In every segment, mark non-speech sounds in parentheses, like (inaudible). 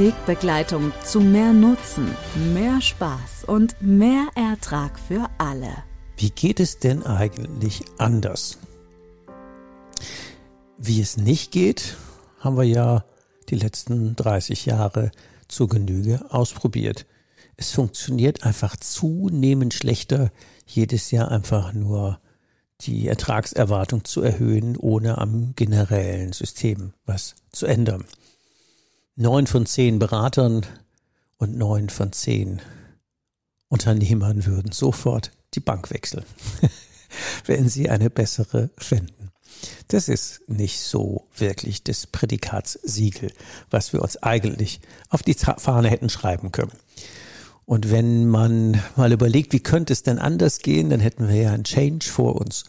Wegbegleitung zu mehr Nutzen, mehr Spaß und mehr Ertrag für alle. Wie geht es denn eigentlich anders? Wie es nicht geht, haben wir ja die letzten 30 Jahre zur Genüge ausprobiert. Es funktioniert einfach zunehmend schlechter, jedes Jahr einfach nur die Ertragserwartung zu erhöhen, ohne am generellen System was zu ändern neun von zehn Beratern und neun von zehn Unternehmern würden sofort die Bank wechseln, (laughs) wenn sie eine bessere fänden. Das ist nicht so wirklich das Prädikatssiegel, was wir uns eigentlich auf die Fahne hätten schreiben können. Und wenn man mal überlegt, wie könnte es denn anders gehen, dann hätten wir ja einen Change vor uns.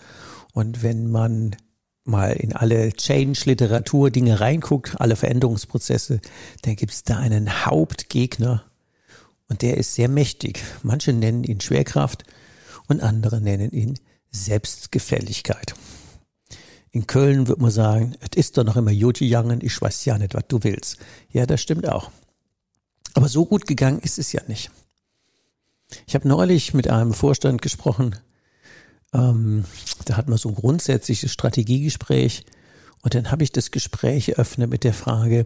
Und wenn man mal in alle Change-Literatur Dinge reinguckt, alle Veränderungsprozesse, dann gibt es da einen Hauptgegner und der ist sehr mächtig. Manche nennen ihn Schwerkraft und andere nennen ihn Selbstgefälligkeit. In Köln wird man sagen, es ist doch noch immer Joti Jangen, ich weiß ja nicht, was du willst. Ja, das stimmt auch. Aber so gut gegangen ist es ja nicht. Ich habe neulich mit einem Vorstand gesprochen, ähm, da hatten wir so ein grundsätzliches Strategiegespräch und dann habe ich das Gespräch eröffnet mit der Frage,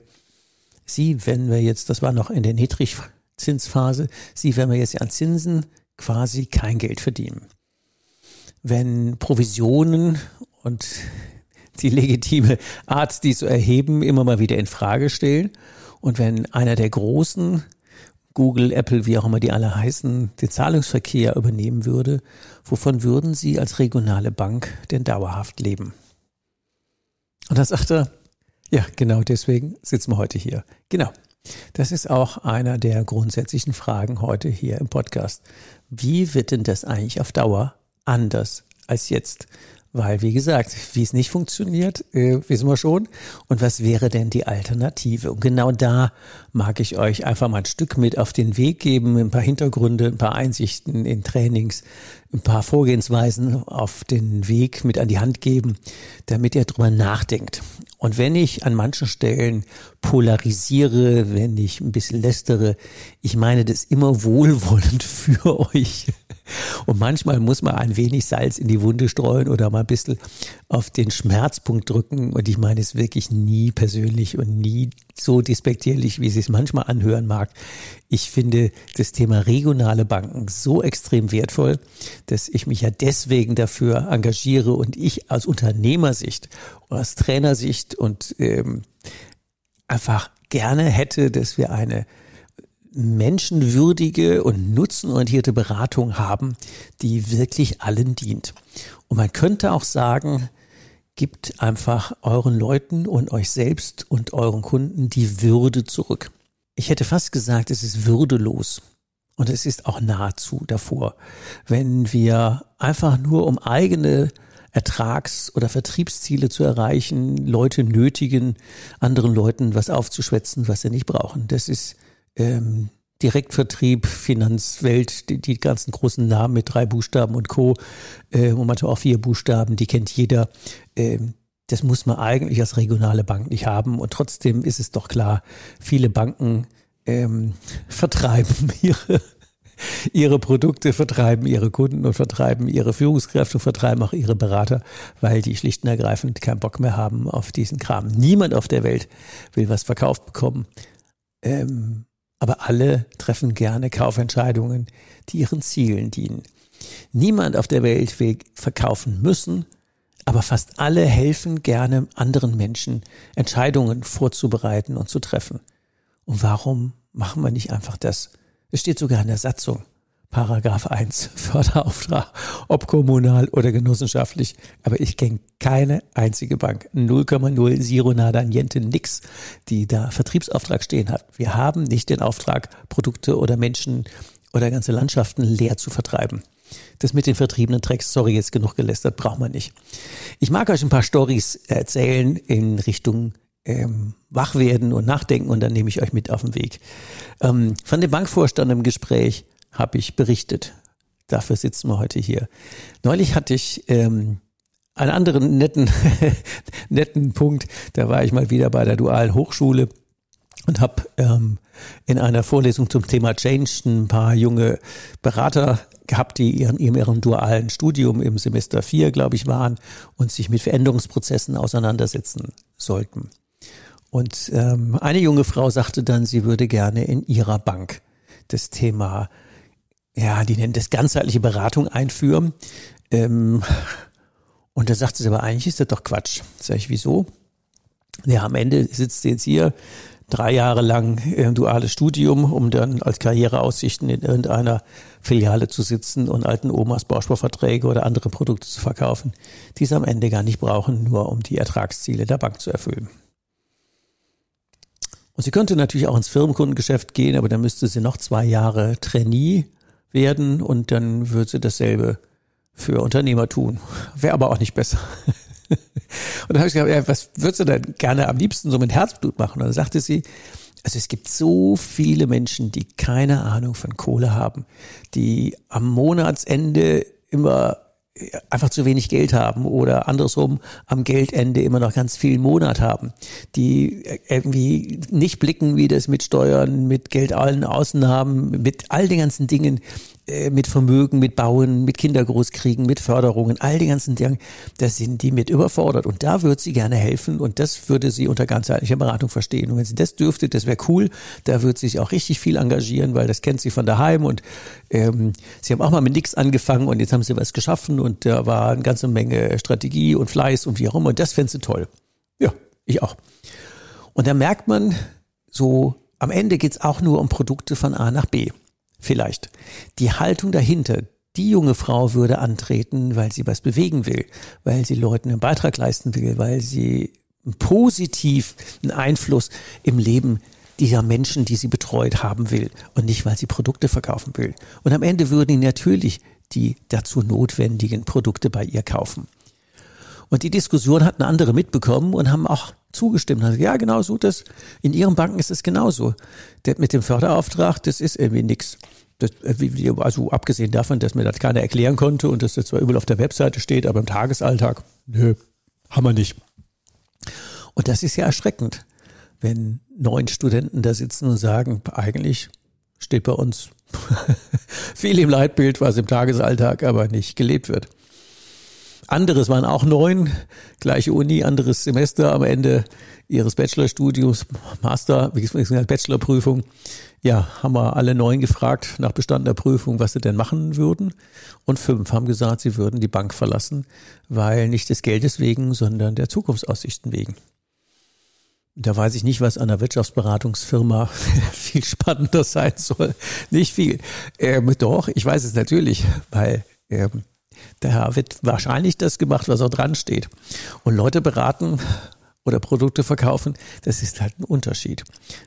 Sie, wenn wir jetzt, das war noch in der Niedrigzinsphase, Sie, wenn wir jetzt an Zinsen quasi kein Geld verdienen. Wenn Provisionen und die legitime Art, die zu erheben, immer mal wieder in Frage stellen und wenn einer der großen Google, Apple, wie auch immer die alle heißen, den Zahlungsverkehr übernehmen würde, wovon würden Sie als regionale Bank denn dauerhaft leben? Und dann sagt er, ja, genau deswegen sitzen wir heute hier. Genau. Das ist auch einer der grundsätzlichen Fragen heute hier im Podcast. Wie wird denn das eigentlich auf Dauer anders als jetzt? Weil, wie gesagt, wie es nicht funktioniert, äh, wissen wir schon. Und was wäre denn die Alternative? Und genau da mag ich euch einfach mal ein Stück mit auf den Weg geben, ein paar Hintergründe, ein paar Einsichten in Trainings, ein paar Vorgehensweisen auf den Weg mit an die Hand geben, damit ihr drüber nachdenkt. Und wenn ich an manchen Stellen polarisiere, wenn ich ein bisschen lästere, ich meine das immer wohlwollend (laughs) für euch. Und manchmal muss man ein wenig Salz in die Wunde streuen oder mal ein bisschen auf den Schmerzpunkt drücken. Und ich meine es wirklich nie persönlich und nie so despektierlich, wie es sich manchmal anhören mag. Ich finde das Thema regionale Banken so extrem wertvoll, dass ich mich ja deswegen dafür engagiere und ich aus Unternehmersicht, aus Trainersicht und ähm, einfach gerne hätte, dass wir eine menschenwürdige und nutzenorientierte Beratung haben, die wirklich allen dient. Und man könnte auch sagen, gibt einfach euren Leuten und euch selbst und euren Kunden die Würde zurück. Ich hätte fast gesagt, es ist würdelos. Und es ist auch nahezu davor, wenn wir einfach nur um eigene Ertrags- oder Vertriebsziele zu erreichen, Leute nötigen, anderen Leuten was aufzuschwätzen, was sie nicht brauchen. Das ist ähm, Direktvertrieb, Finanzwelt, die, die ganzen großen Namen mit drei Buchstaben und Co. Äh, und manchmal auch vier Buchstaben, die kennt jeder. Ähm, das muss man eigentlich als regionale Bank nicht haben. Und trotzdem ist es doch klar, viele Banken ähm, vertreiben (laughs) ihre, ihre Produkte, vertreiben ihre Kunden und vertreiben ihre Führungskräfte, vertreiben auch ihre Berater, weil die schlicht und ergreifend keinen Bock mehr haben auf diesen Kram. Niemand auf der Welt will was verkauft bekommen. Ähm, aber alle treffen gerne Kaufentscheidungen, die ihren Zielen dienen. Niemand auf der Welt will verkaufen müssen, aber fast alle helfen gerne anderen Menschen, Entscheidungen vorzubereiten und zu treffen. Und warum machen wir nicht einfach das? Es steht sogar in der Satzung. Paragraph 1, (laughs) Förderauftrag, ob kommunal oder genossenschaftlich. Aber ich kenne keine einzige Bank, 0,0, Zero, Nada, Niente, nix, die da Vertriebsauftrag stehen hat. Wir haben nicht den Auftrag, Produkte oder Menschen oder ganze Landschaften leer zu vertreiben. Das mit den vertriebenen Tracks, sorry, jetzt genug gelästert, braucht man nicht. Ich mag euch ein paar Stories erzählen in Richtung ähm, wach werden und nachdenken und dann nehme ich euch mit auf den Weg. Ähm, von dem Bankvorstand im Gespräch habe ich berichtet. Dafür sitzen wir heute hier. Neulich hatte ich ähm, einen anderen netten, (laughs) netten Punkt. Da war ich mal wieder bei der Dualen Hochschule und habe ähm, in einer Vorlesung zum Thema Change ein paar junge Berater gehabt, die in ihrem dualen Studium im Semester 4, glaube ich, waren und sich mit Veränderungsprozessen auseinandersetzen sollten. Und ähm, eine junge Frau sagte dann, sie würde gerne in ihrer Bank das Thema, ja, die nennt das ganzheitliche Beratung einführen. Ähm, und da sagt sie aber, eigentlich ist das doch Quatsch. Sag ich, wieso? Ja, am Ende sitzt sie jetzt hier drei Jahre lang äh, duales Studium, um dann als Karriereaussichten in irgendeiner Filiale zu sitzen und alten Omas Bausparverträge oder andere Produkte zu verkaufen, die sie am Ende gar nicht brauchen, nur um die Ertragsziele der Bank zu erfüllen. Und sie könnte natürlich auch ins Firmenkundengeschäft gehen, aber dann müsste sie noch zwei Jahre Trainee werden und dann würde sie dasselbe für Unternehmer tun. Wäre aber auch nicht besser. (laughs) Und dann habe ich gesagt, ja, was würdest du denn gerne am liebsten so mit Herzblut machen? Und dann sagte sie, also es gibt so viele Menschen, die keine Ahnung von Kohle haben, die am Monatsende immer einfach zu wenig Geld haben oder andersrum am Geldende immer noch ganz viel Monat haben, die irgendwie nicht blicken, wie das mit Steuern, mit Geld allen außen haben, mit all den ganzen Dingen äh, mit Vermögen, mit Bauen, mit Kindergroßkriegen, mit Förderungen, all die ganzen Dinge, da sind die mit überfordert. Und da würde sie gerne helfen und das würde sie unter ganzheitlicher Beratung verstehen. Und wenn sie das dürfte, das wäre cool, da würde sie sich auch richtig viel engagieren, weil das kennt sie von daheim und ähm, sie haben auch mal mit nichts angefangen und jetzt haben sie was geschaffen und da war eine ganze Menge Strategie und Fleiß und wie auch immer. Und das fände sie toll. Ja, ich auch. Und da merkt man so, am Ende geht's auch nur um Produkte von A nach B vielleicht. Die Haltung dahinter, die junge Frau würde antreten, weil sie was bewegen will, weil sie Leuten einen Beitrag leisten will, weil sie positiv einen Einfluss im Leben dieser Menschen, die sie betreut haben will und nicht, weil sie Produkte verkaufen will. Und am Ende würden die natürlich die dazu notwendigen Produkte bei ihr kaufen. Und die Diskussion hatten andere mitbekommen und haben auch zugestimmt. Also, ja, genau so, das, in ihren Banken ist es genauso. Der, mit dem Förderauftrag, das ist irgendwie nix. Das, also abgesehen davon, dass mir das keiner erklären konnte und dass das zwar überall auf der Webseite steht, aber im Tagesalltag, nö, haben wir nicht. Und das ist ja erschreckend, wenn neun Studenten da sitzen und sagen, eigentlich steht bei uns (laughs) viel im Leitbild, was im Tagesalltag aber nicht gelebt wird. Anderes waren auch neun, gleiche Uni, anderes Semester am Ende ihres Bachelorstudiums, Master, wie gesagt, Bachelorprüfung. Ja, haben wir alle neun gefragt nach bestandener Prüfung, was sie denn machen würden. Und fünf haben gesagt, sie würden die Bank verlassen, weil nicht des Geldes wegen, sondern der Zukunftsaussichten wegen. Da weiß ich nicht, was an einer Wirtschaftsberatungsfirma (laughs) viel spannender sein soll. Nicht viel. Ähm, doch, ich weiß es natürlich, weil ähm, da wird wahrscheinlich das gemacht, was auch dran steht. Und Leute beraten oder Produkte verkaufen, das ist halt ein Unterschied.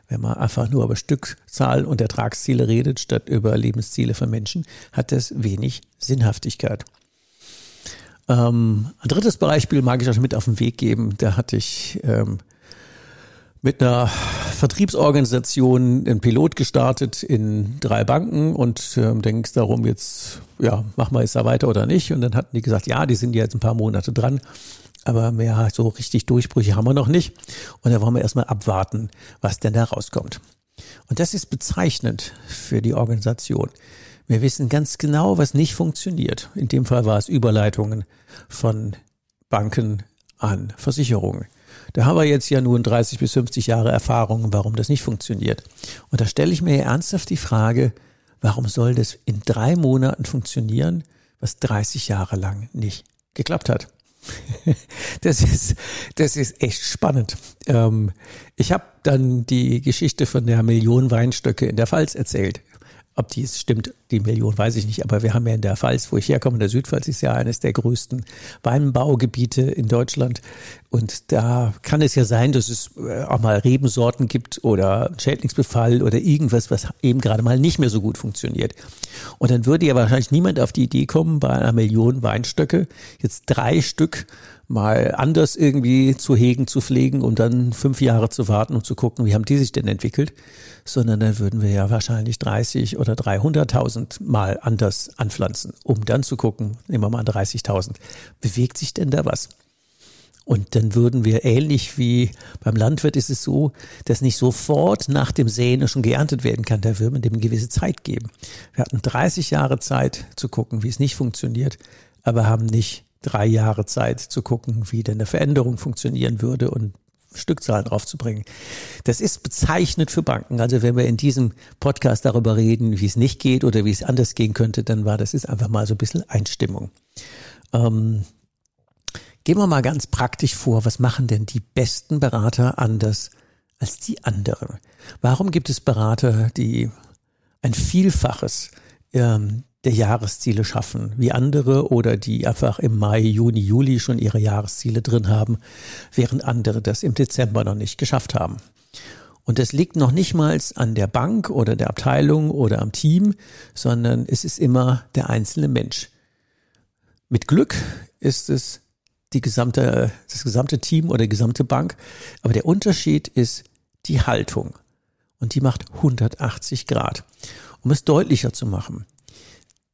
Wenn man einfach nur über Stückzahl und Ertragsziele redet, statt über Lebensziele von Menschen, hat das wenig Sinnhaftigkeit. Ähm, ein drittes Beispiel mag ich euch mit auf den Weg geben. Da hatte ich ähm, mit einer Vertriebsorganisation einen Pilot gestartet in drei Banken und äh, ging es darum, jetzt, ja, machen wir jetzt da weiter oder nicht. Und dann hatten die gesagt, ja, die sind jetzt ein paar Monate dran, aber mehr so richtig Durchbrüche haben wir noch nicht. Und da wollen wir erstmal abwarten, was denn da rauskommt. Und das ist bezeichnend für die Organisation. Wir wissen ganz genau, was nicht funktioniert. In dem Fall war es Überleitungen von Banken an Versicherungen. Da haben wir jetzt ja nun 30 bis 50 Jahre Erfahrung, warum das nicht funktioniert. Und da stelle ich mir ernsthaft die Frage, warum soll das in drei Monaten funktionieren, was 30 Jahre lang nicht geklappt hat. (laughs) Das ist, das ist echt spannend. Ähm, ich habe dann die Geschichte von der Million Weinstöcke in der Pfalz erzählt. Ob dies stimmt, die Million weiß ich nicht, aber wir haben ja in der Pfalz, wo ich herkomme, in der Südpfalz ist ja eines der größten Weinbaugebiete in Deutschland. Und da kann es ja sein, dass es äh, auch mal Rebensorten gibt oder Schädlingsbefall oder irgendwas, was eben gerade mal nicht mehr so gut funktioniert. Und dann würde ja wahrscheinlich niemand auf die Idee kommen, bei einer Million Weinstöcke jetzt drei Stück mal anders irgendwie zu hegen, zu pflegen und dann fünf Jahre zu warten und zu gucken, wie haben die sich denn entwickelt, sondern dann würden wir ja wahrscheinlich 30 oder 300.000 mal anders anpflanzen, um dann zu gucken, nehmen wir mal 30.000, bewegt sich denn da was? Und dann würden wir ähnlich wie beim Landwirt ist es so, dass nicht sofort nach dem Säen schon geerntet werden kann. Da würde man dem eine gewisse Zeit geben. Wir hatten 30 Jahre Zeit zu gucken, wie es nicht funktioniert, aber haben nicht drei Jahre Zeit zu gucken, wie denn eine Veränderung funktionieren würde und Stückzahlen draufzubringen. Das ist bezeichnet für Banken. Also wenn wir in diesem Podcast darüber reden, wie es nicht geht oder wie es anders gehen könnte, dann war das ist einfach mal so ein bisschen Einstimmung. Ähm, gehen wir mal ganz praktisch vor, was machen denn die besten Berater anders als die anderen? Warum gibt es Berater, die ein Vielfaches ähm, der Jahresziele schaffen, wie andere oder die einfach im Mai, Juni, Juli schon ihre Jahresziele drin haben, während andere das im Dezember noch nicht geschafft haben. Und das liegt noch nicht mal an der Bank oder der Abteilung oder am Team, sondern es ist immer der einzelne Mensch. Mit Glück ist es die gesamte, das gesamte Team oder die gesamte Bank. Aber der Unterschied ist die Haltung. Und die macht 180 Grad. Um es deutlicher zu machen.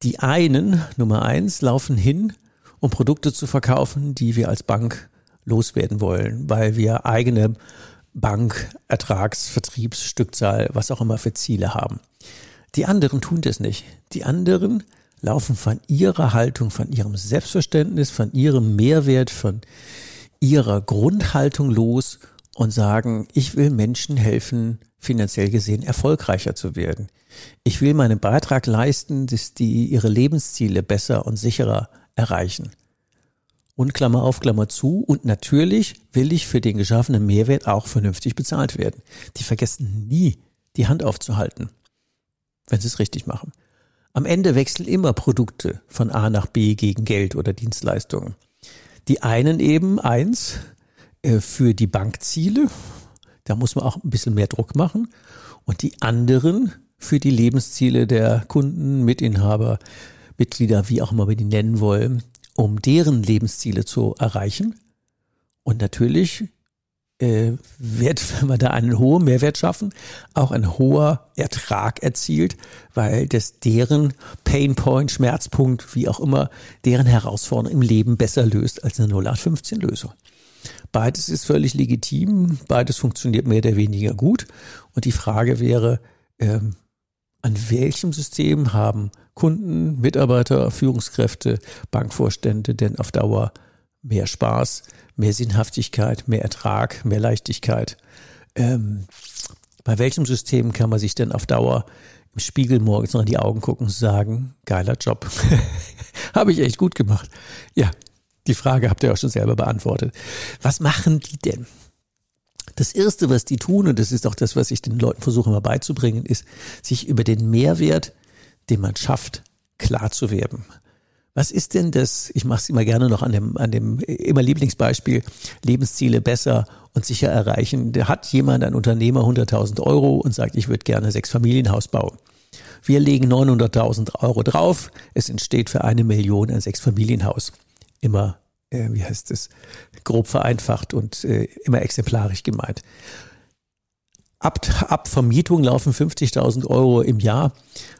Die einen, Nummer eins, laufen hin, um Produkte zu verkaufen, die wir als Bank loswerden wollen, weil wir eigene Bank, Ertrags, was auch immer für Ziele haben. Die anderen tun das nicht. Die anderen laufen von ihrer Haltung, von ihrem Selbstverständnis, von ihrem Mehrwert, von ihrer Grundhaltung los und sagen, ich will Menschen helfen, finanziell gesehen erfolgreicher zu werden. Ich will meinen Beitrag leisten, dass die ihre Lebensziele besser und sicherer erreichen. Und Klammer auf, Klammer zu. Und natürlich will ich für den geschaffenen Mehrwert auch vernünftig bezahlt werden. Die vergessen nie, die Hand aufzuhalten, wenn sie es richtig machen. Am Ende wechseln immer Produkte von A nach B gegen Geld oder Dienstleistungen. Die einen eben eins äh, für die Bankziele, da muss man auch ein bisschen mehr Druck machen. Und die anderen für die Lebensziele der Kunden, Mitinhaber, Mitglieder, wie auch immer wir die nennen wollen, um deren Lebensziele zu erreichen. Und natürlich äh, wird, (laughs) wenn wir da einen hohen Mehrwert schaffen, auch ein hoher Ertrag erzielt, weil das deren Painpoint, Schmerzpunkt, wie auch immer, deren Herausforderung im Leben besser löst als eine 0815-Lösung. Beides ist völlig legitim, beides funktioniert mehr oder weniger gut. Und die Frage wäre, ähm, an welchem System haben Kunden, Mitarbeiter, Führungskräfte, Bankvorstände denn auf Dauer mehr Spaß, mehr Sinnhaftigkeit, mehr Ertrag, mehr Leichtigkeit? Ähm, bei welchem System kann man sich denn auf Dauer im Spiegel morgens noch in die Augen gucken und sagen, geiler Job. (laughs) Habe ich echt gut gemacht. Ja, die Frage habt ihr auch schon selber beantwortet. Was machen die denn? Das Erste, was die tun, und das ist auch das, was ich den Leuten versuche immer beizubringen, ist, sich über den Mehrwert, den man schafft, klar zu werden. Was ist denn das, ich mache es immer gerne noch an dem, an dem immer Lieblingsbeispiel, Lebensziele besser und sicher erreichen. Da hat jemand, ein Unternehmer, 100.000 Euro und sagt, ich würde gerne sechs Familienhaus bauen. Wir legen 900.000 Euro drauf. Es entsteht für eine Million ein Sechsfamilienhaus. Immer äh, wie heißt es, grob vereinfacht und äh, immer exemplarisch gemeint. Ab, ab Vermietung laufen 50.000 Euro im Jahr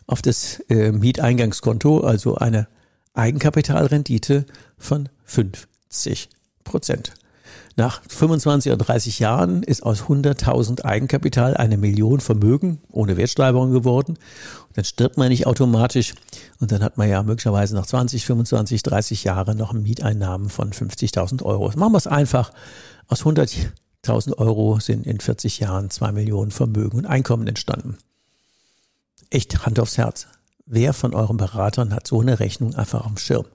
auf das äh, Mieteingangskonto, also eine Eigenkapitalrendite von 50 Prozent. Nach 25 oder 30 Jahren ist aus 100.000 Eigenkapital eine Million Vermögen ohne Wertsteigerung geworden. Und dann stirbt man nicht automatisch und dann hat man ja möglicherweise nach 20, 25, 30 Jahren noch Mieteinnahmen von 50.000 Euro. Machen wir es einfach. Aus 100.000 Euro sind in 40 Jahren zwei Millionen Vermögen und Einkommen entstanden. Echt Hand aufs Herz. wer von euren Beratern hat so eine Rechnung einfach dem Schirm?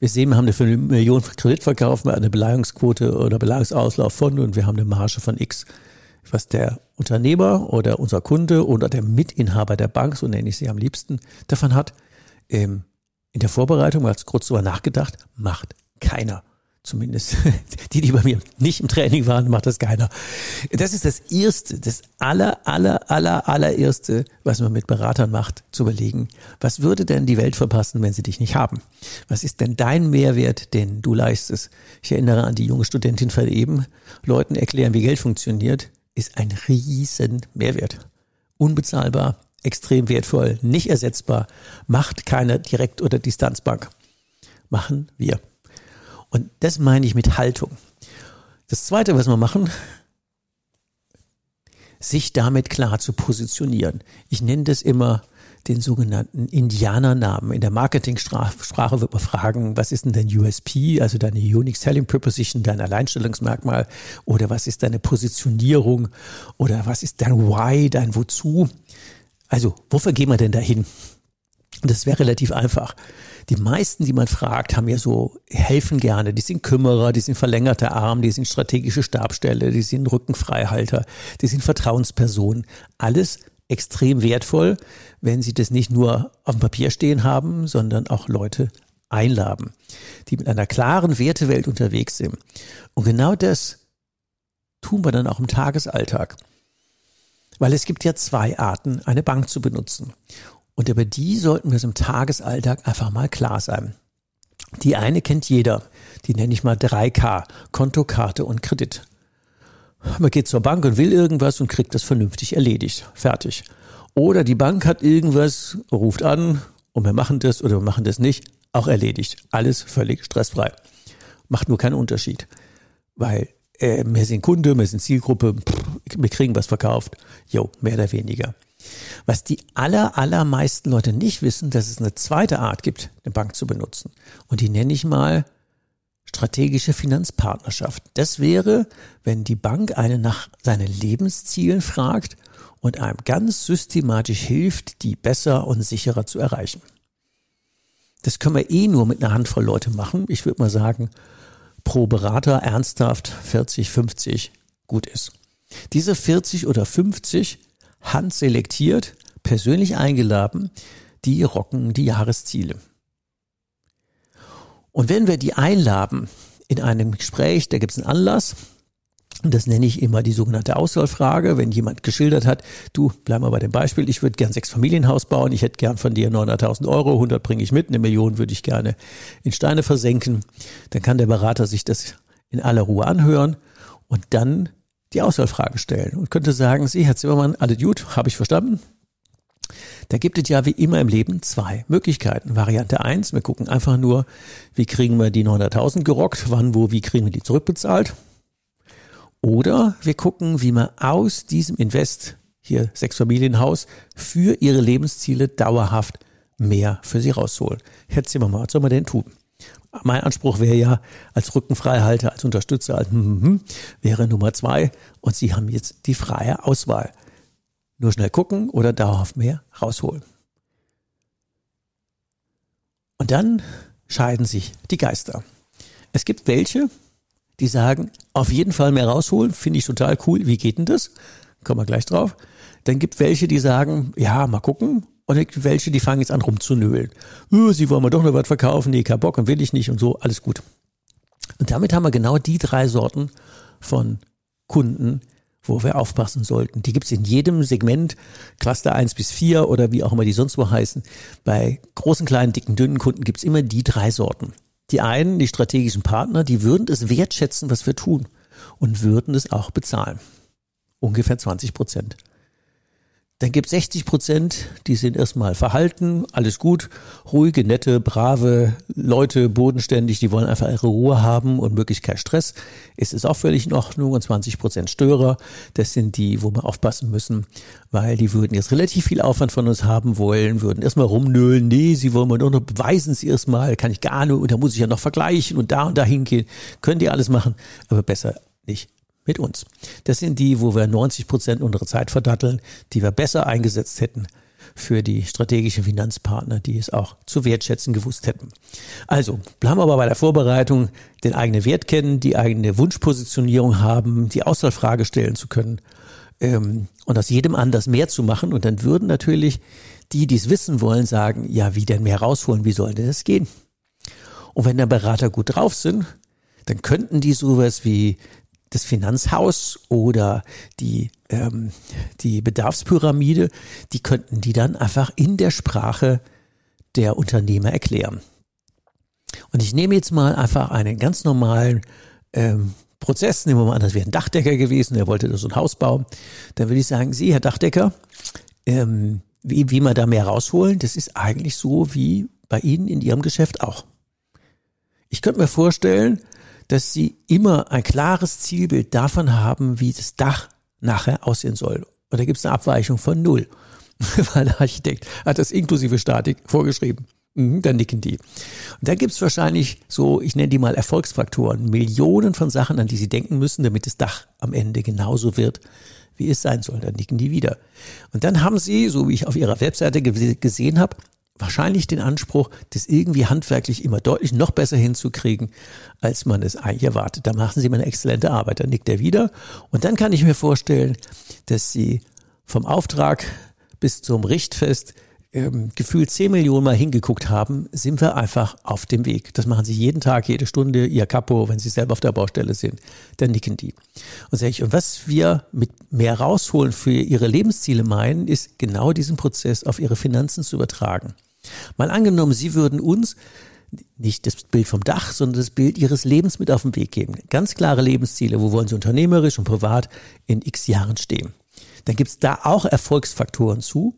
Wir sehen, wir haben eine Million Kredit verkauft, eine Beleihungsquote oder Beleihungsauslauf von und wir haben eine Marge von X. Was der Unternehmer oder unser Kunde oder der Mitinhaber der Bank, so nenne ich sie am liebsten, davon hat, ähm, in der Vorbereitung, mal kurz drüber nachgedacht, macht keiner. Zumindest (laughs) die, die bei mir nicht im Training waren, macht das keiner. Das ist das Erste, das aller, aller, aller, allererste, was man mit Beratern macht, zu überlegen, was würde denn die Welt verpassen, wenn sie dich nicht haben? Was ist denn dein Mehrwert, den du leistest? Ich erinnere an die junge Studentin von eben. Leuten erklären, wie Geld funktioniert, ist ein riesen Mehrwert. Unbezahlbar, extrem wertvoll, nicht ersetzbar, macht keine Direkt- oder Distanzbank. Machen wir. Und das meine ich mit Haltung. Das Zweite, was wir machen, sich damit klar zu positionieren. Ich nenne das immer den sogenannten Indianernamen. In der Marketingsprache wird man fragen, was ist denn dein USP, also deine Unique Selling Proposition, dein Alleinstellungsmerkmal oder was ist deine Positionierung oder was ist dein Why, dein Wozu. Also, wofür gehen wir denn dahin? Das wäre relativ einfach. Die meisten, die man fragt, haben ja so, helfen gerne. Die sind Kümmerer, die sind verlängerte Arm, die sind strategische Stabstelle, die sind Rückenfreihalter, die sind Vertrauenspersonen. Alles extrem wertvoll, wenn sie das nicht nur auf dem Papier stehen haben, sondern auch Leute einladen, die mit einer klaren Wertewelt unterwegs sind. Und genau das tun wir dann auch im Tagesalltag. Weil es gibt ja zwei Arten, eine Bank zu benutzen. Und über die sollten wir es im Tagesalltag einfach mal klar sein. Die eine kennt jeder. Die nenne ich mal 3K. Konto, Karte und Kredit. Man geht zur Bank und will irgendwas und kriegt das vernünftig erledigt. Fertig. Oder die Bank hat irgendwas, ruft an und wir machen das oder wir machen das nicht. Auch erledigt. Alles völlig stressfrei. Macht nur keinen Unterschied. Weil äh, wir sind Kunde, wir sind Zielgruppe, pff, wir kriegen was verkauft. Jo, mehr oder weniger. Was die aller, allermeisten Leute nicht wissen, dass es eine zweite Art gibt, eine Bank zu benutzen. Und die nenne ich mal strategische Finanzpartnerschaft. Das wäre, wenn die Bank einen nach seinen Lebenszielen fragt und einem ganz systematisch hilft, die besser und sicherer zu erreichen. Das können wir eh nur mit einer Handvoll Leute machen. Ich würde mal sagen, pro Berater ernsthaft 40, 50 gut ist. Diese 40 oder 50 handselektiert, persönlich eingeladen, die rocken die Jahresziele. Und wenn wir die einladen in einem Gespräch, da gibt es einen Anlass, und das nenne ich immer die sogenannte Auswahlfrage. Wenn jemand geschildert hat, du, bleib mal bei dem Beispiel, ich würde gern sechs Familienhaus bauen, ich hätte gern von dir 900.000 Euro, 100 bringe ich mit, eine Million würde ich gerne in Steine versenken, dann kann der Berater sich das in aller Ruhe anhören und dann die Auswahlfrage stellen und könnte sagen, Sie, Herr Zimmermann, alles gut, habe ich verstanden. Da gibt es ja wie immer im Leben zwei Möglichkeiten. Variante eins: wir gucken einfach nur, wie kriegen wir die 900.000 gerockt, wann, wo, wie kriegen wir die zurückbezahlt. Oder wir gucken, wie wir aus diesem Invest, hier Sechsfamilienhaus, für ihre Lebensziele dauerhaft mehr für sie rausholen. Herr Zimmermann, was soll man denn tun? Mein Anspruch wäre ja als Rückenfreihalter, als Unterstützer, als hm, hm, hm, wäre Nummer zwei. Und Sie haben jetzt die freie Auswahl. Nur schnell gucken oder dauerhaft mehr rausholen. Und dann scheiden sich die Geister. Es gibt welche, die sagen, auf jeden Fall mehr rausholen, finde ich total cool. Wie geht denn das? Kommen wir gleich drauf. Dann gibt welche, die sagen, ja, mal gucken, und welche, die fangen jetzt an rumzunölen. Oh, sie wollen mir doch noch was verkaufen, nee, kein Bock und will ich nicht und so, alles gut. Und damit haben wir genau die drei Sorten von Kunden, wo wir aufpassen sollten. Die gibt's in jedem Segment, Cluster 1 bis 4 oder wie auch immer die sonst wo heißen. Bei großen, kleinen, dicken, dünnen Kunden gibt's immer die drei Sorten. Die einen, die strategischen Partner, die würden es wertschätzen, was wir tun und würden es auch bezahlen. Ungefähr 20 Prozent. Dann gibt 60 Prozent, die sind erstmal verhalten, alles gut, ruhige, nette, brave Leute, bodenständig, die wollen einfach ihre Ruhe haben und möglichst kein Stress. Es ist auch völlig in Ordnung und 20 Prozent Störer, das sind die, wo wir aufpassen müssen, weil die würden jetzt relativ viel Aufwand von uns haben wollen, würden erstmal rumnölen, nee, sie wollen mir nur noch beweisen sie erstmal, kann ich gar nicht und da muss ich ja noch vergleichen und da und da hingehen. Können die alles machen, aber besser nicht mit uns. Das sind die, wo wir 90 Prozent unserer Zeit verdatteln, die wir besser eingesetzt hätten für die strategischen Finanzpartner, die es auch zu wertschätzen gewusst hätten. Also bleiben wir aber bei der Vorbereitung, den eigenen Wert kennen, die eigene Wunschpositionierung haben, die Auswahlfrage stellen zu können ähm, und aus jedem anders mehr zu machen. Und dann würden natürlich die, die es wissen wollen, sagen, ja, wie denn mehr rausholen, wie soll denn das gehen? Und wenn der Berater gut drauf sind, dann könnten die sowas wie das Finanzhaus oder die, ähm, die Bedarfspyramide, die könnten die dann einfach in der Sprache der Unternehmer erklären. Und ich nehme jetzt mal einfach einen ganz normalen ähm, Prozess, nehmen wir mal an, das wäre ein Dachdecker gewesen, der wollte da so ein Haus bauen. Dann würde ich sagen, Sie, Herr Dachdecker, ähm, wie, wie wir da mehr rausholen, das ist eigentlich so wie bei Ihnen in Ihrem Geschäft auch. Ich könnte mir vorstellen, dass Sie immer ein klares Zielbild davon haben, wie das Dach nachher aussehen soll. Und da gibt es eine Abweichung von null. (laughs) Weil der Architekt hat das inklusive Statik vorgeschrieben. Mhm, dann nicken die. Und da gibt's wahrscheinlich so, ich nenne die mal Erfolgsfaktoren, Millionen von Sachen, an die Sie denken müssen, damit das Dach am Ende genauso wird, wie es sein soll. Dann nicken die wieder. Und dann haben Sie, so wie ich auf Ihrer Webseite gesehen habe, wahrscheinlich den Anspruch, das irgendwie handwerklich immer deutlich noch besser hinzukriegen, als man es eigentlich erwartet. Da machen Sie mal eine exzellente Arbeit. Dann nickt er wieder. Und dann kann ich mir vorstellen, dass Sie vom Auftrag bis zum Richtfest ähm, gefühlt 10 Millionen Mal hingeguckt haben, sind wir einfach auf dem Weg. Das machen sie jeden Tag, jede Stunde, ihr Kapo, wenn sie selber auf der Baustelle sind, dann nicken die. Und sage ich, und was wir mit mehr rausholen für ihre Lebensziele meinen, ist genau diesen Prozess auf ihre Finanzen zu übertragen. Mal angenommen, sie würden uns nicht das Bild vom Dach, sondern das Bild ihres Lebens mit auf den Weg geben. Ganz klare Lebensziele, wo wollen sie unternehmerisch und privat in x Jahren stehen. Dann gibt es da auch Erfolgsfaktoren zu,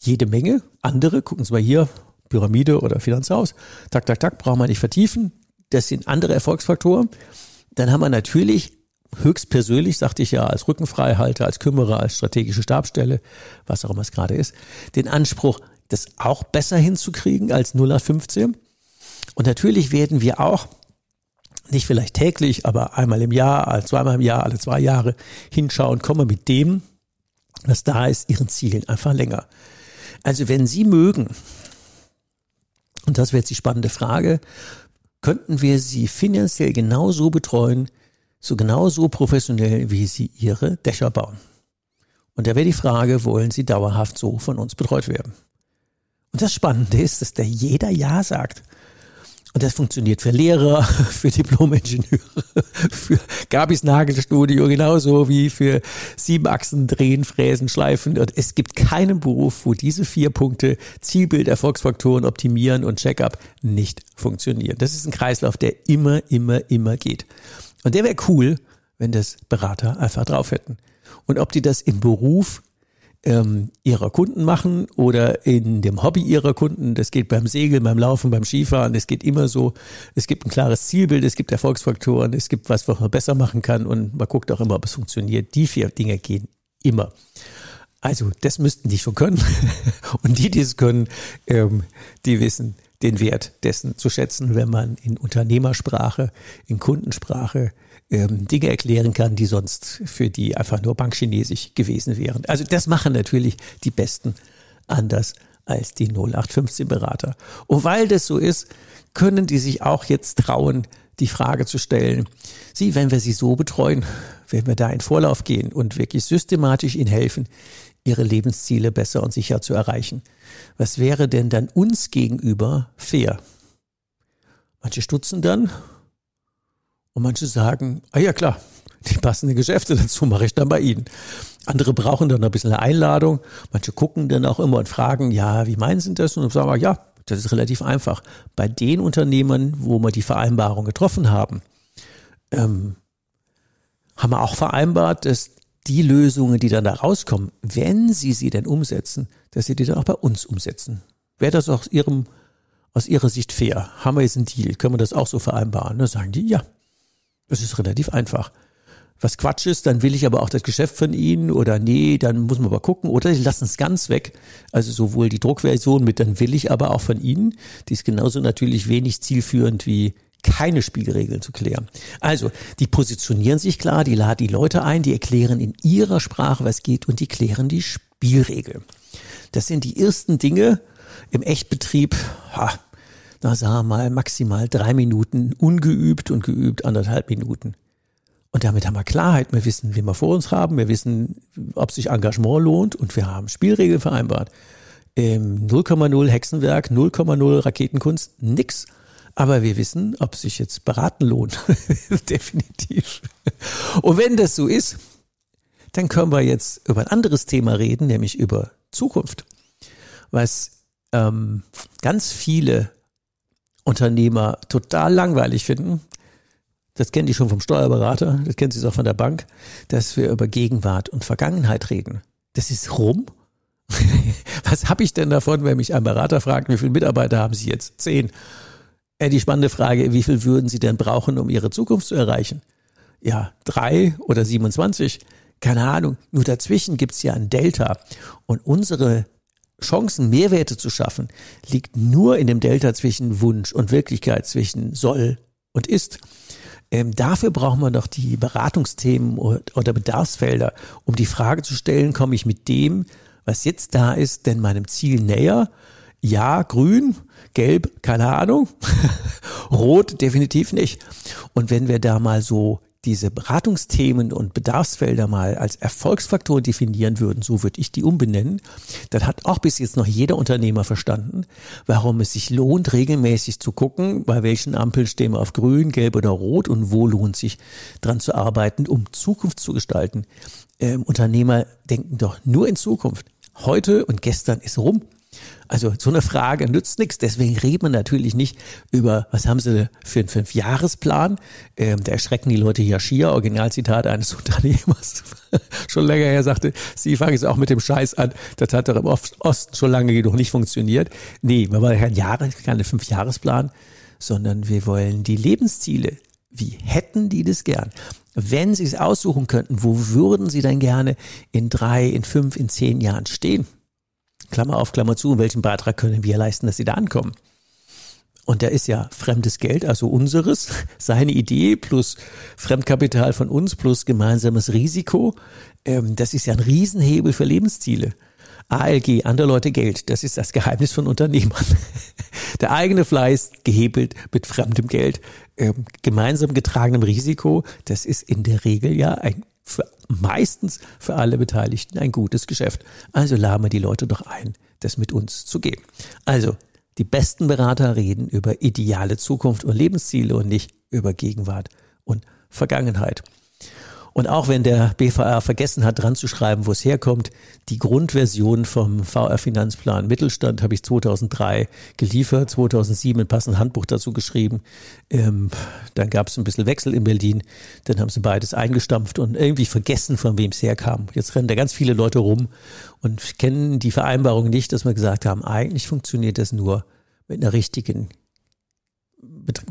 jede Menge. Andere, gucken Sie mal hier, Pyramide oder Finanzhaus, tak, tak, tak, brauchen wir nicht vertiefen. Das sind andere Erfolgsfaktoren. Dann haben wir natürlich höchstpersönlich, sagte ich ja, als Rückenfreihalter, als Kümmerer, als strategische Stabstelle, was auch immer es gerade ist, den Anspruch, das auch besser hinzukriegen als 0815. Und natürlich werden wir auch nicht vielleicht täglich, aber einmal im Jahr, zweimal im Jahr, alle zwei Jahre hinschauen, kommen mit dem, was da ist, ihren Zielen einfach länger. Also wenn Sie mögen, und das wäre jetzt die spannende Frage, könnten wir Sie finanziell genauso betreuen, so genauso professionell, wie Sie Ihre Dächer bauen. Und da wäre die Frage, wollen Sie dauerhaft so von uns betreut werden? Und das Spannende ist, dass da jeder Ja sagt. Und das funktioniert für Lehrer, (laughs) für Diplomingenieure, (laughs) für Gabis Nagelstudio, genauso wie für Siebenachsen, Drehen, Fräsen, Schleifen. Und es gibt keinen Beruf, wo diese vier Punkte Zielbild, Erfolgsfaktoren, Optimieren und Checkup nicht funktionieren. Das ist ein Kreislauf, der immer, immer, immer geht. Und der wäre cool, wenn das Berater einfach drauf hätten. Und ob die das im Beruf ähm, ihrer Kunden machen oder in dem Hobby ihrer Kunden. Das geht beim Segeln, beim Laufen, beim Skifahren. Es geht immer so. Es gibt ein klares Zielbild, es gibt Erfolgsfaktoren, es gibt was, was man besser machen kann und man guckt auch immer, ob es funktioniert. Die vier Dinge gehen immer. Also das müssten die schon können. (laughs) und die, die es können, ähm, die wissen den Wert dessen zu schätzen, wenn man in Unternehmersprache, in Kundensprache ähm, Dinge erklären kann, die sonst für die einfach nur bankchinesisch gewesen wären. Also das machen natürlich die Besten anders als die 0815-Berater. Und weil das so ist, können die sich auch jetzt trauen, die Frage zu stellen, Sie, wenn wir Sie so betreuen, wenn wir da in Vorlauf gehen und wirklich systematisch Ihnen helfen, Ihre Lebensziele besser und sicher zu erreichen, was wäre denn dann uns gegenüber fair? Manche stutzen dann und manche sagen, ah ja klar, die passenden Geschäfte dazu mache ich dann bei Ihnen. Andere brauchen dann ein bisschen eine Einladung. Manche gucken dann auch immer und fragen, ja, wie meinen Sie das? Und sagen, ja, das ist relativ einfach. Bei den Unternehmen, wo wir die Vereinbarung getroffen haben, ähm, haben wir auch vereinbart, dass die Lösungen, die dann da rauskommen, wenn Sie sie denn umsetzen, dass Sie die dann auch bei uns umsetzen. Wäre das aus Ihrem, aus Ihrer Sicht fair? Haben wir jetzt einen Deal? Können wir das auch so vereinbaren? Dann sagen die, ja, das ist relativ einfach. Was Quatsch ist, dann will ich aber auch das Geschäft von Ihnen oder nee, dann muss man aber gucken oder Sie lassen es ganz weg. Also sowohl die Druckversion mit, dann will ich aber auch von Ihnen. Die ist genauso natürlich wenig zielführend wie keine Spielregeln zu klären. Also, die positionieren sich klar, die laden die Leute ein, die erklären in ihrer Sprache, was geht und die klären die Spielregel. Das sind die ersten Dinge im Echtbetrieb, ha, na sagen mal maximal drei Minuten ungeübt und geübt anderthalb Minuten. Und damit haben wir Klarheit. Wir wissen, wen wir vor uns haben. Wir wissen, ob sich Engagement lohnt. Und wir haben Spielregeln vereinbart. 0,0 Hexenwerk, 0,0 Raketenkunst, nix. Aber wir wissen, ob sich jetzt beraten lohnt. (laughs) Definitiv. Und wenn das so ist, dann können wir jetzt über ein anderes Thema reden, nämlich über Zukunft. Was ähm, ganz viele Unternehmer total langweilig finden, das kennen die schon vom Steuerberater, das kennen sie auch von der Bank, dass wir über Gegenwart und Vergangenheit reden. Das ist rum. (laughs) Was habe ich denn davon, wenn mich ein Berater fragt, wie viele Mitarbeiter haben Sie jetzt? Zehn. Äh, die spannende Frage, wie viel würden Sie denn brauchen, um Ihre Zukunft zu erreichen? Ja, drei oder 27? Keine Ahnung. Nur dazwischen gibt's ja ein Delta. Und unsere Chancen, Mehrwerte zu schaffen, liegt nur in dem Delta zwischen Wunsch und Wirklichkeit, zwischen soll und ist. Ähm, dafür brauchen wir doch die Beratungsthemen oder Bedarfsfelder, um die Frage zu stellen, komme ich mit dem, was jetzt da ist, denn meinem Ziel näher? Ja, grün, gelb, keine Ahnung, (laughs) rot definitiv nicht. Und wenn wir da mal so diese Beratungsthemen und Bedarfsfelder mal als Erfolgsfaktor definieren würden, so würde ich die umbenennen, dann hat auch bis jetzt noch jeder Unternehmer verstanden, warum es sich lohnt, regelmäßig zu gucken, bei welchen Ampeln stehen wir auf grün, gelb oder rot und wo lohnt sich dran zu arbeiten, um Zukunft zu gestalten. Ähm, Unternehmer denken doch nur in Zukunft. Heute und gestern ist rum. Also so eine Frage nützt nichts. Deswegen reden wir natürlich nicht über, was haben Sie für einen Fünfjahresplan? Ähm, da erschrecken die Leute hier schier. Originalzitat eines (laughs) Unternehmers. schon länger her sagte, Sie fangen jetzt auch mit dem Scheiß an. Das hat doch im Osten schon lange genug nicht funktioniert. Nee, wir wollen kein Jahre, keine Fünfjahresplan, sondern wir wollen die Lebensziele. Wie hätten die das gern? Wenn Sie es aussuchen könnten, wo würden Sie denn gerne in drei, in fünf, in zehn Jahren stehen? Klammer auf, Klammer zu, welchen Beitrag können wir leisten, dass sie da ankommen? Und da ist ja fremdes Geld, also unseres, (laughs) seine Idee plus Fremdkapital von uns plus gemeinsames Risiko. Ähm, das ist ja ein Riesenhebel für Lebensziele. ALG, andere Leute Geld, das ist das Geheimnis von Unternehmern. (laughs) Der eigene Fleiß gehebelt mit fremdem Geld, ähm, gemeinsam getragenem Risiko, das ist in der Regel ja ein für, meistens für alle Beteiligten ein gutes Geschäft. Also laden wir die Leute doch ein, das mit uns zu gehen. Also, die besten Berater reden über ideale Zukunft und Lebensziele und nicht über Gegenwart und Vergangenheit. Und auch wenn der BVR vergessen hat, dran zu schreiben, wo es herkommt, die Grundversion vom VR-Finanzplan Mittelstand habe ich 2003 geliefert, 2007 ein passendes Handbuch dazu geschrieben. Ähm, dann gab es ein bisschen Wechsel in Berlin, dann haben sie beides eingestampft und irgendwie vergessen, von wem es herkam. Jetzt rennen da ganz viele Leute rum und kennen die Vereinbarung nicht, dass wir gesagt haben, eigentlich funktioniert das nur mit einer richtigen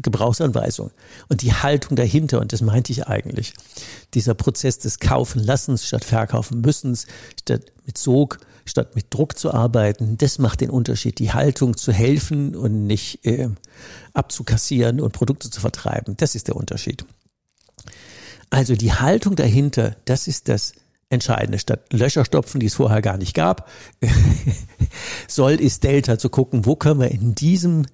Gebrauchsanweisung und die Haltung dahinter, und das meinte ich eigentlich, dieser Prozess des Kaufen Lassens statt Verkaufen Müssens, statt mit Sog, statt mit Druck zu arbeiten, das macht den Unterschied. Die Haltung zu helfen und nicht äh, abzukassieren und Produkte zu vertreiben, das ist der Unterschied. Also die Haltung dahinter, das ist das Entscheidende. Statt Löcher stopfen, die es vorher gar nicht gab, (laughs) soll ist Delta zu gucken, wo können wir in diesem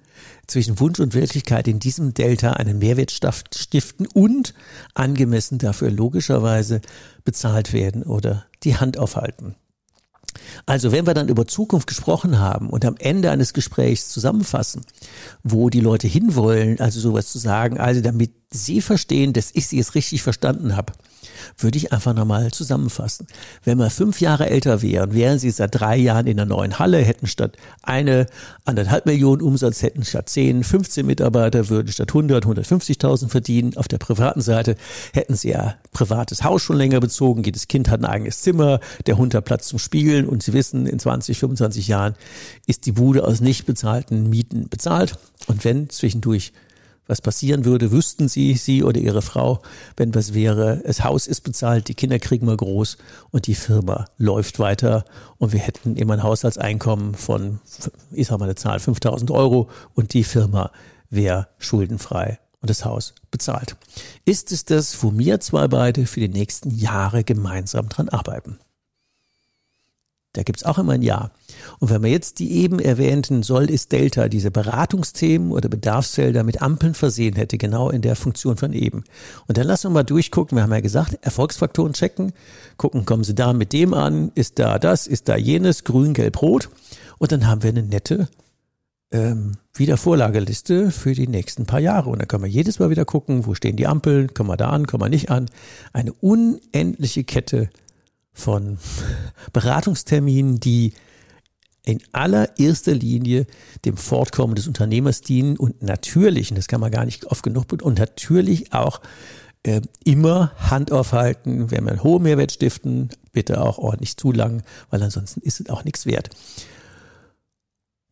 zwischen Wunsch und Wirklichkeit in diesem Delta einen Mehrwert stiften und angemessen dafür logischerweise bezahlt werden oder die Hand aufhalten. Also wenn wir dann über Zukunft gesprochen haben und am Ende eines Gesprächs zusammenfassen, wo die Leute hinwollen, also sowas zu sagen, also damit sie verstehen, dass ich sie jetzt richtig verstanden habe, würde ich einfach nochmal zusammenfassen. Wenn wir fünf Jahre älter wären, wären sie seit drei Jahren in der neuen Halle, hätten statt eine, anderthalb Millionen Umsatz, hätten statt zehn, 15 Mitarbeiter, würden statt 100, 150.000 verdienen. Auf der privaten Seite hätten sie ja privates Haus schon länger bezogen, jedes Kind hat ein eigenes Zimmer, der Hund hat Platz zum Spielen und sie wissen, in 20, 25 Jahren ist die Bude aus nicht bezahlten Mieten bezahlt. Und wenn zwischendurch was passieren würde, wüssten sie, sie oder ihre Frau, wenn was wäre. Das Haus ist bezahlt, die Kinder kriegen wir groß und die Firma läuft weiter und wir hätten immer ein Haushaltseinkommen von, ich sag mal eine Zahl, 5000 Euro und die Firma wäre schuldenfrei und das Haus bezahlt. Ist es das, wo wir zwei beide für die nächsten Jahre gemeinsam dran arbeiten? Da gibt's auch immer ein Ja. Und wenn man jetzt die eben erwähnten Soll ist Delta, diese Beratungsthemen oder Bedarfsfelder mit Ampeln versehen hätte, genau in der Funktion von eben. Und dann lassen wir mal durchgucken. Wir haben ja gesagt, Erfolgsfaktoren checken. Gucken, kommen Sie da mit dem an? Ist da das? Ist da jenes? Grün, gelb, rot. Und dann haben wir eine nette ähm, Wiedervorlageliste für die nächsten paar Jahre. Und dann können wir jedes Mal wieder gucken, wo stehen die Ampeln, kommen wir da an, kommen wir nicht an. Eine unendliche Kette von (laughs) Beratungsterminen, die in allererster Linie dem Fortkommen des Unternehmers dienen und natürlich, und das kann man gar nicht oft genug, und natürlich auch äh, immer Hand aufhalten, wenn einen hohen Mehrwert stiften, bitte auch ordentlich zu lang, weil ansonsten ist es auch nichts wert.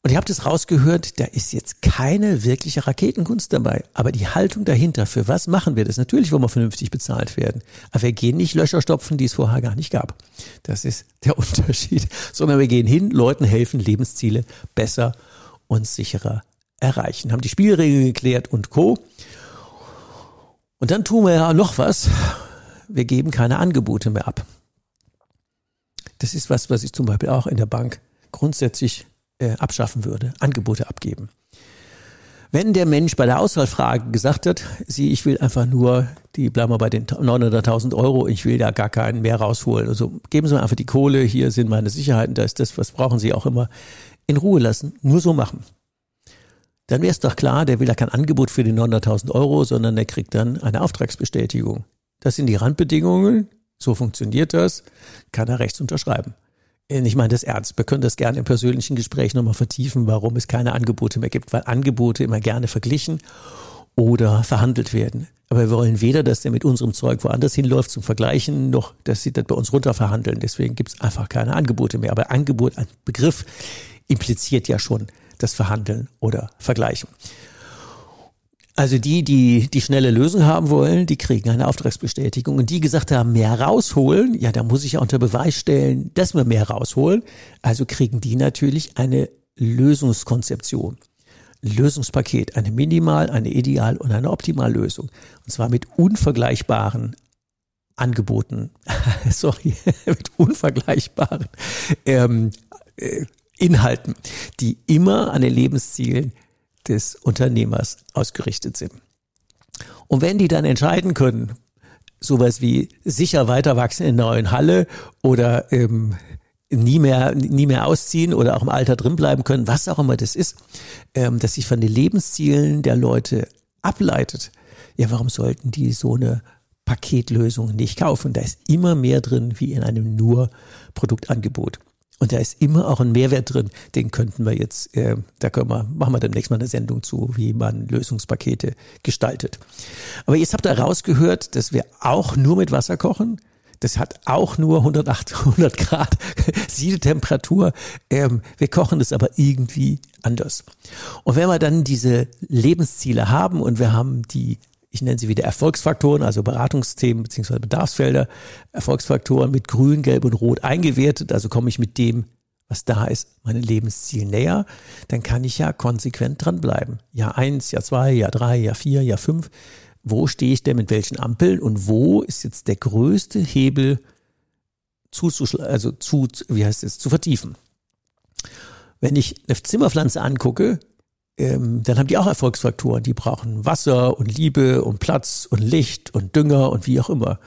Und ihr habt es rausgehört, da ist jetzt keine wirkliche Raketenkunst dabei. Aber die Haltung dahinter, für was machen wir das? Natürlich wollen wir vernünftig bezahlt werden. Aber wir gehen nicht Löcher stopfen, die es vorher gar nicht gab. Das ist der (laughs) Unterschied. Sondern wir gehen hin, Leuten helfen, Lebensziele besser und sicherer erreichen. Haben die Spielregeln geklärt und Co. Und dann tun wir ja noch was. Wir geben keine Angebote mehr ab. Das ist was, was ich zum Beispiel auch in der Bank grundsätzlich äh, abschaffen würde, Angebote abgeben. Wenn der Mensch bei der Auswahlfrage gesagt hat, sie, ich will einfach nur, die bleiben wir bei den 900.000 Euro, ich will da gar keinen mehr rausholen. Also geben Sie mir einfach die Kohle, hier sind meine Sicherheiten, da ist das, was brauchen Sie auch immer, in Ruhe lassen, nur so machen. Dann wäre es doch klar, der will ja kein Angebot für die 900.000 Euro, sondern der kriegt dann eine Auftragsbestätigung. Das sind die Randbedingungen, so funktioniert das, kann er rechts unterschreiben. Äh, ich meine das ernst. Wir können das gerne im persönlichen Gespräch nochmal vertiefen, warum es keine Angebote mehr gibt, weil Angebote immer gerne verglichen oder verhandelt werden. Aber wir wollen weder, dass der mit unserem Zeug woanders hinläuft zum Vergleichen, noch, dass sie das bei uns runter verhandeln. Deswegen gibt es einfach keine Angebote mehr. Aber Angebot, ein Begriff, impliziert ja schon das Verhandeln oder Vergleichen. Also die, die die schnelle Lösung haben wollen, die kriegen eine Auftragsbestätigung. Und die gesagt haben, mehr rausholen, ja, da muss ich ja unter Beweis stellen, dass wir mehr rausholen. Also kriegen die natürlich eine Lösungskonzeption. Lösungspaket, eine Minimal, eine Ideal und eine Optimallösung. Und zwar mit unvergleichbaren Angeboten, (laughs) sorry, (laughs) mit unvergleichbaren ähm, äh, Inhalten, die immer an den Lebenszielen des Unternehmers ausgerichtet sind. Und wenn die dann entscheiden können, sowas wie sicher weiter wachsen in der neuen Halle oder ähm, nie mehr, nie mehr ausziehen oder auch im Alter drin bleiben können, was auch immer das ist, ähm, dass sich von den Lebenszielen der Leute ableitet, ja, warum sollten die so eine Paketlösung nicht kaufen? Da ist immer mehr drin wie in einem nur Produktangebot. Und da ist immer auch ein Mehrwert drin. Den könnten wir jetzt, äh, da können wir, machen wir demnächst mal eine Sendung zu, wie man Lösungspakete gestaltet. Aber jetzt habt ihr rausgehört, dass wir auch nur mit Wasser kochen. Das hat auch nur 108, 100 Grad (laughs) Siedetemperatur. Ähm, wir kochen das aber irgendwie anders. Und wenn wir dann diese Lebensziele haben und wir haben die ich nenne sie wieder Erfolgsfaktoren, also Beratungsthemen beziehungsweise Bedarfsfelder, Erfolgsfaktoren mit Grün, Gelb und Rot eingewertet. Also komme ich mit dem, was da ist, meinem Lebensziel näher. Dann kann ich ja konsequent dranbleiben. Jahr eins, Jahr zwei, Jahr drei, Jahr vier, Jahr fünf. Wo stehe ich denn mit welchen Ampeln und wo ist jetzt der größte Hebel zu, also zu, wie heißt es, zu vertiefen? Wenn ich eine Zimmerpflanze angucke, ähm, dann haben die auch Erfolgsfaktoren. Die brauchen Wasser und Liebe und Platz und Licht und Dünger und wie auch immer.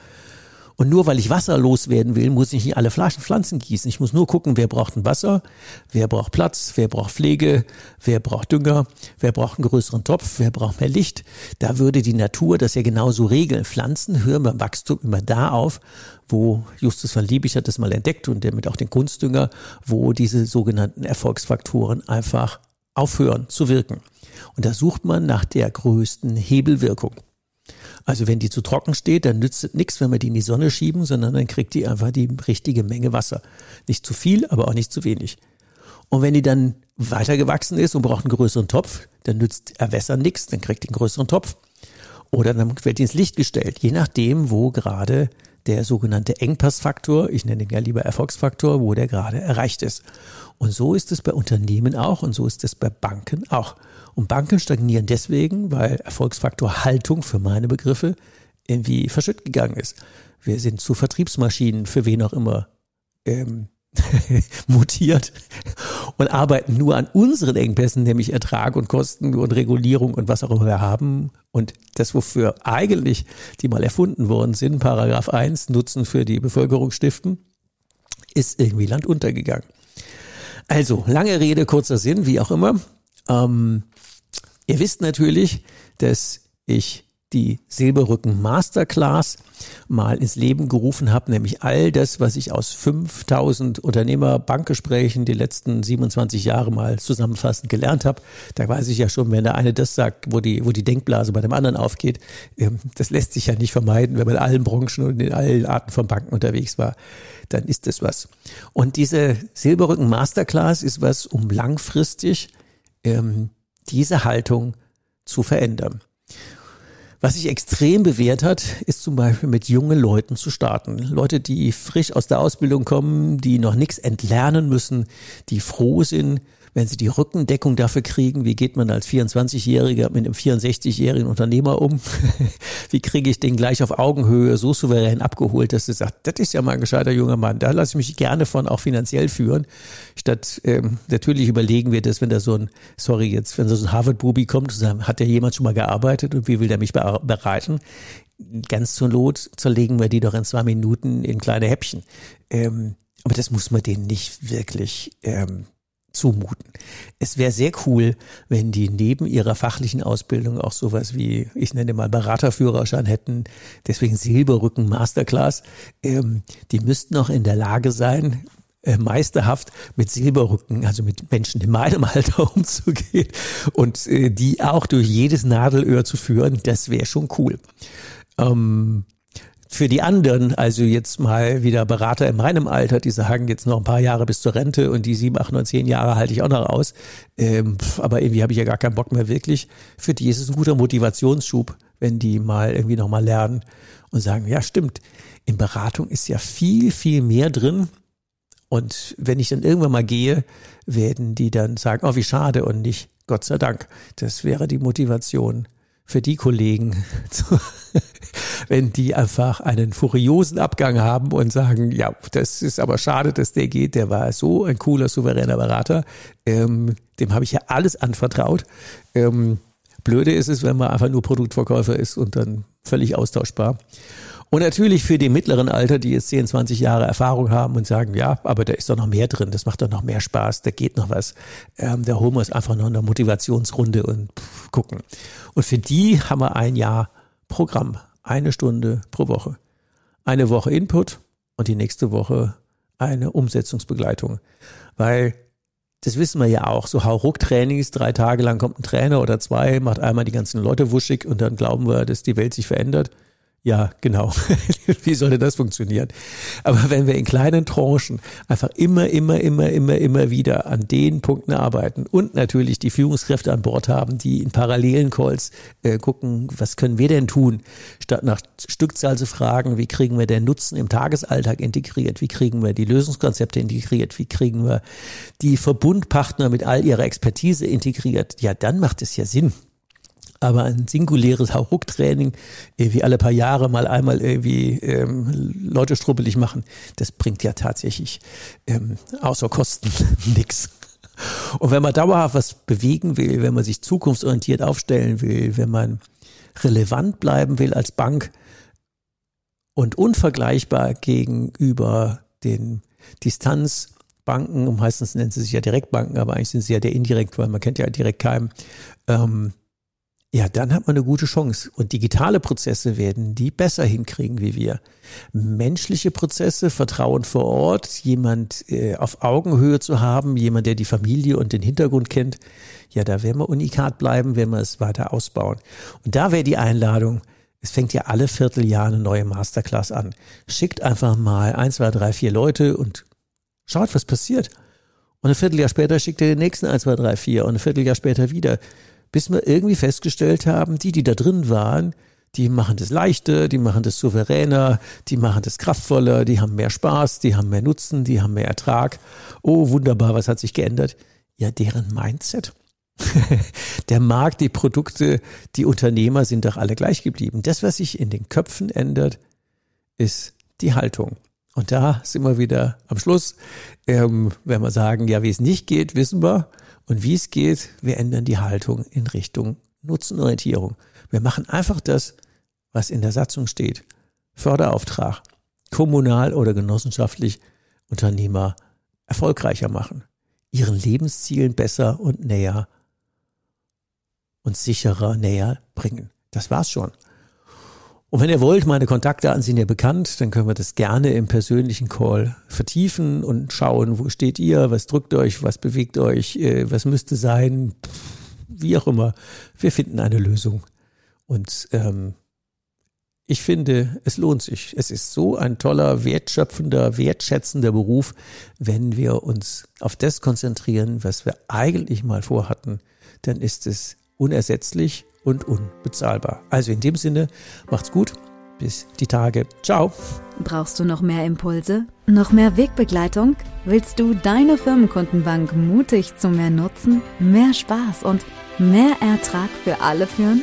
Und nur weil ich Wasser loswerden will, muss ich nicht alle Pflanzen gießen. Ich muss nur gucken, wer braucht ein Wasser, wer braucht Platz, wer braucht Pflege, wer braucht Dünger, wer braucht einen größeren Topf, wer braucht mehr Licht. Da würde die Natur das ja genauso regeln. Pflanzen hören beim Wachstum immer da auf, wo Justus von Liebig hat das mal entdeckt und damit auch den Kunstdünger, wo diese sogenannten Erfolgsfaktoren einfach aufhören zu wirken. Und da sucht man nach der größten Hebelwirkung. Also wenn die zu trocken steht, dann nützt es nichts, wenn wir die in die Sonne schieben, sondern dann kriegt die einfach die richtige Menge Wasser. Nicht zu viel, aber auch nicht zu wenig. Und wenn die dann weiter gewachsen ist und braucht einen größeren Topf, dann nützt Erwässern nichts, dann kriegt die einen größeren Topf. Oder dann wird die ins Licht gestellt, je nachdem, wo gerade der sogenannte Engpassfaktor, ich nenne ihn ja lieber Erfolgsfaktor, wo der gerade erreicht ist. Und so ist es bei Unternehmen auch und so ist es bei Banken auch. Und Banken stagnieren deswegen, weil Erfolgsfaktor Haltung für meine Begriffe irgendwie verschütt gegangen ist. Wir sind zu Vertriebsmaschinen für wen auch immer ähm, (laughs) mutiert und arbeiten nur an unseren Engpässen, nämlich Ertrag und Kosten und Regulierung und was auch immer wir haben. Und das, wofür eigentlich die mal erfunden worden sind, Paragraph 1, Nutzen für die Bevölkerung stiften, ist irgendwie Land untergegangen. Also, lange Rede, kurzer Sinn, wie auch immer. Ähm, ihr wisst natürlich, dass ich die Silberrücken Masterclass mal ins Leben gerufen habe, nämlich all das, was ich aus 5000 Unternehmer-Bankgesprächen die letzten 27 Jahre mal zusammenfassend gelernt habe. Da weiß ich ja schon, wenn der eine das sagt, wo die, wo die Denkblase bei dem anderen aufgeht, ähm, das lässt sich ja nicht vermeiden, wenn man in allen Branchen und in allen Arten von Banken unterwegs war, dann ist das was. Und diese Silberrücken Masterclass ist was, um langfristig ähm, diese Haltung zu verändern. Was sich extrem bewährt hat, ist zum Beispiel mit jungen Leuten zu starten. Leute, die frisch aus der Ausbildung kommen, die noch nichts entlernen müssen, die froh sind, wenn sie die Rückendeckung dafür kriegen, wie geht man als 24-Jähriger mit einem 64-jährigen Unternehmer um? (laughs) wie kriege ich den gleich auf Augenhöhe so souverän abgeholt, dass er sagt, das ist ja mal ein gescheiter junger Mann, da lasse ich mich gerne von auch finanziell führen. Statt ähm, natürlich überlegen wir das, wenn da so ein, sorry jetzt, wenn so ein Harvard-Bubi kommt, hat der jemand schon mal gearbeitet und wie will der mich bereiten? Ganz zur Not zerlegen wir die doch in zwei Minuten in kleine Häppchen. Ähm, aber das muss man denen nicht wirklich ähm, zumuten. Es wäre sehr cool, wenn die neben ihrer fachlichen Ausbildung auch sowas wie, ich nenne mal Beraterführerschein hätten, deswegen Silberrücken Masterclass. Ähm, die müssten auch in der Lage sein, äh, meisterhaft mit Silberrücken, also mit Menschen in meinem (laughs) Alter umzugehen und äh, die auch durch jedes Nadelöhr zu führen, das wäre schon cool. Ähm, für die anderen, also jetzt mal wieder Berater in meinem Alter, die sagen jetzt noch ein paar Jahre bis zur Rente und die sieben, acht, neun, zehn Jahre halte ich auch noch aus. Ähm, aber irgendwie habe ich ja gar keinen Bock mehr wirklich. Für die ist es ein guter Motivationsschub, wenn die mal irgendwie nochmal lernen und sagen, ja stimmt, in Beratung ist ja viel, viel mehr drin. Und wenn ich dann irgendwann mal gehe, werden die dann sagen, oh, wie schade und nicht, Gott sei Dank. Das wäre die Motivation für die Kollegen, (laughs) wenn die einfach einen furiosen Abgang haben und sagen, ja, das ist aber schade, dass der geht, der war so ein cooler, souveräner Berater, ähm, dem habe ich ja alles anvertraut. Ähm, blöde ist es, wenn man einfach nur Produktverkäufer ist und dann völlig austauschbar. Und natürlich für die mittleren Alter, die jetzt 10, 20 Jahre Erfahrung haben und sagen, ja, aber da ist doch noch mehr drin, das macht doch noch mehr Spaß, da geht noch was. Ähm, da holen wir einfach noch in eine Motivationsrunde und pff, gucken. Und für die haben wir ein Jahr Programm, eine Stunde pro Woche. Eine Woche Input und die nächste Woche eine Umsetzungsbegleitung. Weil das wissen wir ja auch, so Hauruck-Trainings, drei Tage lang kommt ein Trainer oder zwei, macht einmal die ganzen Leute wuschig und dann glauben wir, dass die Welt sich verändert. Ja, genau. (laughs) Wie sollte das funktionieren? Aber wenn wir in kleinen Tranchen einfach immer, immer, immer, immer, immer wieder an den Punkten arbeiten und natürlich die Führungskräfte an Bord haben, die in parallelen Calls äh, gucken, was können wir denn tun, statt nach Stückzahl zu fragen, wie kriegen wir den Nutzen im Tagesalltag integriert, wie kriegen wir die Lösungskonzepte integriert, wie kriegen wir die Verbundpartner mit all ihrer Expertise integriert, ja, dann macht es ja Sinn. Aber ein singuläres Hauruck-Training, wie alle paar Jahre mal einmal irgendwie ähm, Leute struppelig machen, das bringt ja tatsächlich ähm, außer Kosten (laughs) nichts. Und wenn man dauerhaft was bewegen will, wenn man sich zukunftsorientiert aufstellen will, wenn man relevant bleiben will als Bank und unvergleichbar gegenüber den Distanzbanken, meistens nennen sie sich ja Direktbanken, aber eigentlich sind sie ja der indirekt, weil man kennt ja direkt keinen, ähm, ja, dann hat man eine gute Chance. Und digitale Prozesse werden die besser hinkriegen wie wir. Menschliche Prozesse, Vertrauen vor Ort, jemand äh, auf Augenhöhe zu haben, jemand, der die Familie und den Hintergrund kennt, ja, da werden wir unikat bleiben, wenn wir es weiter ausbauen. Und da wäre die Einladung, es fängt ja alle Vierteljahr eine neue Masterclass an. Schickt einfach mal ein, zwei, drei, vier Leute und schaut, was passiert. Und ein Vierteljahr später schickt ihr den nächsten ein, zwei, drei, vier und ein Vierteljahr später wieder bis wir irgendwie festgestellt haben, die, die da drin waren, die machen das leichter, die machen das souveräner, die machen das kraftvoller, die haben mehr Spaß, die haben mehr Nutzen, die haben mehr Ertrag. Oh, wunderbar, was hat sich geändert? Ja, deren Mindset. (laughs) Der Markt, die Produkte, die Unternehmer sind doch alle gleich geblieben. Das, was sich in den Köpfen ändert, ist die Haltung. Und da sind wir wieder am Schluss. Ähm, wenn wir sagen, ja, wie es nicht geht, wissen wir. Und wie es geht, wir ändern die Haltung in Richtung Nutzenorientierung. Wir machen einfach das, was in der Satzung steht. Förderauftrag. Kommunal oder genossenschaftlich Unternehmer erfolgreicher machen. Ihren Lebenszielen besser und näher und sicherer näher bringen. Das war's schon. Und wenn ihr wollt, meine Kontaktdaten sind ja bekannt, dann können wir das gerne im persönlichen Call vertiefen und schauen, wo steht ihr, was drückt euch, was bewegt euch, äh, was müsste sein, wie auch immer. Wir finden eine Lösung. Und ähm, ich finde, es lohnt sich. Es ist so ein toller, wertschöpfender, wertschätzender Beruf, wenn wir uns auf das konzentrieren, was wir eigentlich mal vorhatten, dann ist es unersetzlich und unbezahlbar. Also in dem Sinne, macht's gut. Bis die Tage. Ciao. Brauchst du noch mehr Impulse? Noch mehr Wegbegleitung? Willst du deine Firmenkundenbank mutig zu mehr Nutzen, mehr Spaß und mehr Ertrag für alle führen?